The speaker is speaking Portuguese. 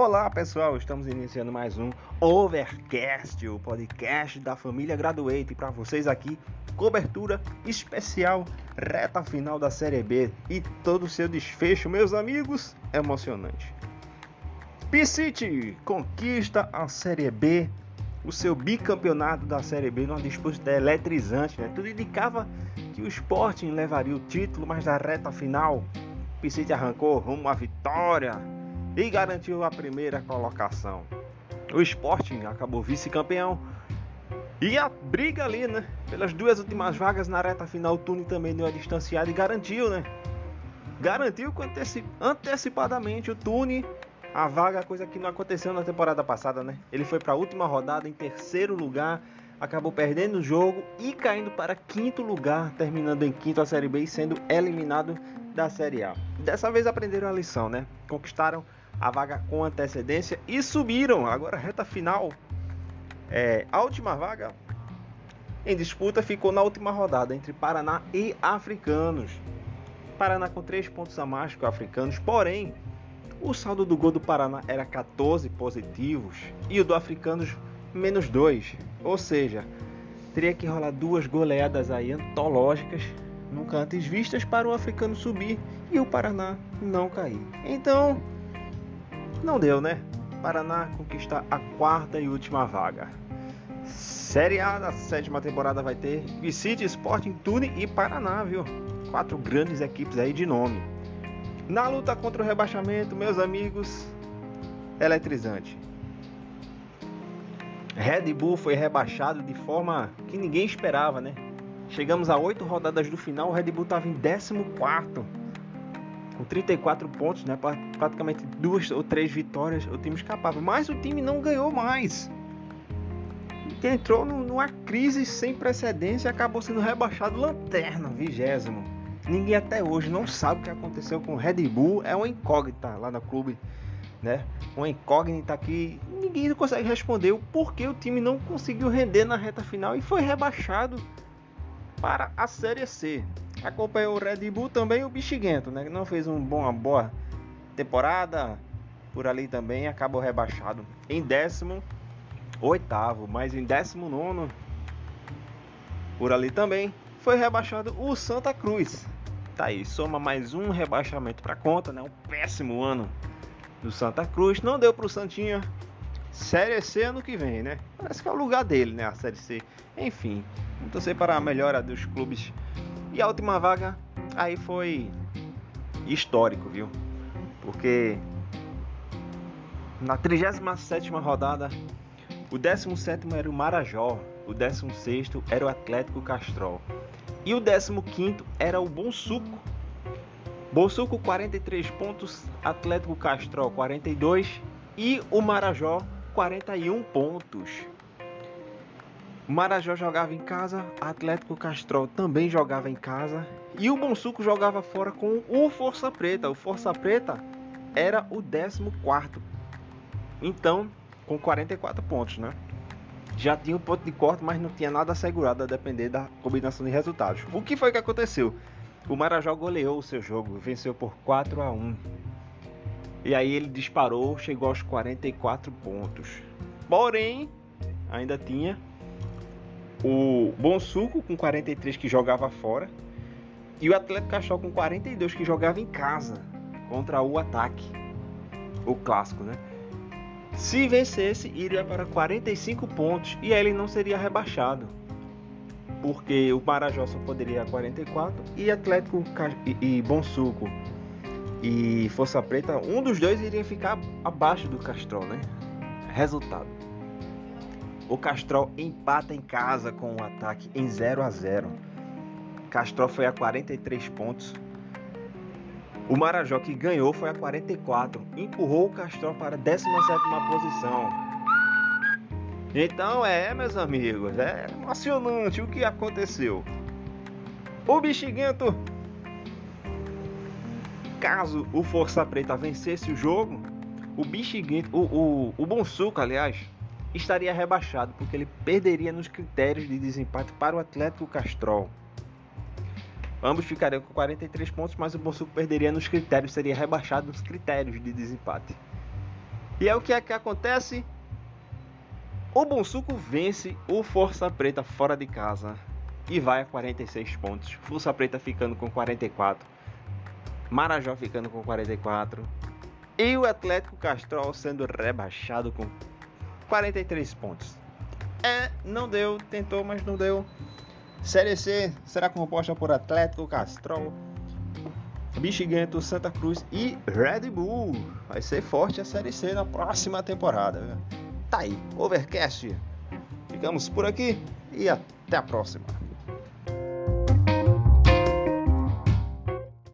Olá pessoal, estamos iniciando mais um Overcast, o podcast da família Graduate. Para vocês aqui, cobertura especial, reta final da Série B e todo o seu desfecho, meus amigos, emocionante. P-City conquista a Série B, o seu bicampeonato da Série B numa disputa eletrizante. Né? Tudo indicava que o Sporting levaria o título, mas na reta final, P-City arrancou rumo à vitória e garantiu a primeira colocação. O Sporting acabou vice-campeão. E a briga ali, né? Pelas duas últimas vagas na reta final, o Tune também deu a distanciada e garantiu, né? Garantiu antecipadamente o Tune a vaga, coisa que não aconteceu na temporada passada, né? Ele foi para a última rodada em terceiro lugar, acabou perdendo o jogo e caindo para quinto lugar, terminando em quinto a Série B e sendo eliminado da Série A. Dessa vez aprenderam a lição, né? Conquistaram a vaga com antecedência e subiram. Agora, reta final, é, a última vaga em disputa ficou na última rodada entre Paraná e Africanos. Paraná com 3 pontos a mais que o Africanos, porém, o saldo do gol do Paraná era 14 positivos e o do Africanos menos 2. Ou seja, teria que rolar duas goleadas aí antológicas, nunca antes vistas, para o Africano subir e o Paraná não cair. Então, não deu, né? Paraná conquista a quarta e última vaga. Série A da sétima temporada vai ter Vicente, Sporting, Tune e Paraná, viu? Quatro grandes equipes aí de nome. Na luta contra o rebaixamento, meus amigos, eletrizante. Red Bull foi rebaixado de forma que ninguém esperava, né? Chegamos a oito rodadas do final, o Red Bull estava em 14 com 34 pontos, né? Praticamente duas ou três vitórias, o time escapava. Mas o time não ganhou mais. Entrou numa crise sem precedentes e acabou sendo rebaixado lanterna, vigésimo. Ninguém até hoje não sabe o que aconteceu com o Red Bull. É uma incógnita lá no clube, né? Uma incógnita que ninguém consegue responder o porquê o time não conseguiu render na reta final e foi rebaixado para a Série C. Acompanhou o Red Bull também o Bichiguento, né? Que não fez um bom, uma boa temporada. Por ali também acabou rebaixado em 18, mas em 19 por ali também foi rebaixado o Santa Cruz. Tá aí, soma mais um rebaixamento para conta, né? Um péssimo ano do Santa Cruz. Não deu pro Santinha. Série C ano que vem, né? Parece que é o lugar dele, né? A Série C. Enfim, vamos torcer para a melhora dos clubes e a última vaga aí foi histórico, viu? Porque na 37 rodada, o 17 era o Marajó, o 16 era o Atlético Castrol e o 15 era o Bom Suco. Bom Suco 43 pontos, Atlético Castrol 42 e o Marajó 41 pontos. Marajó jogava em casa, Atlético Castrol também jogava em casa e o Bonsuco jogava fora com o Força Preta. O Força Preta era o 14. Então, com 44 pontos, né? Já tinha um ponto de corte, mas não tinha nada assegurado a depender da combinação de resultados. O que foi que aconteceu? O Marajó goleou o seu jogo, venceu por 4 a 1. E aí ele disparou, chegou aos 44 pontos. Porém, ainda tinha o Bonsuco com 43 que jogava fora e o Atlético Castrol com 42 que jogava em casa contra o Ataque, o clássico, né? Se vencesse, iria para 45 pontos e ele não seria rebaixado. Porque o Marajó só poderia 44 e Atlético e, e Bonsuco e Força Preta, um dos dois iria ficar abaixo do Castrol, né? Resultado. O Castrol empata em casa com o ataque em 0 a 0. Castrol foi a 43 pontos. O Marajó que ganhou foi a 44, empurrou o Castrol para a 17 posição. Então é, meus amigos, é emocionante o que aconteceu. O Bexiguento, caso o Força Preta vencesse o jogo, o Bexiguento, o, o, o Bonsuco, aliás, estaria rebaixado, porque ele perderia nos critérios de desempate para o Atlético Castrol. Ambos ficariam com 43 pontos, mas o Bonsuco perderia nos critérios, seria rebaixado nos critérios de desempate. E é o que é que acontece? O Bonsuco vence o Força Preta fora de casa e vai a 46 pontos. Força Preta ficando com 44. Marajó ficando com 44. E o Atlético Castrol sendo rebaixado com 43 pontos. É, não deu, tentou, mas não deu. Série C será composta por Atlético Castrol, Bichiguento, Santa Cruz e Red Bull. Vai ser forte a Série C na próxima temporada. Tá aí, Overcast. Ficamos por aqui e até a próxima.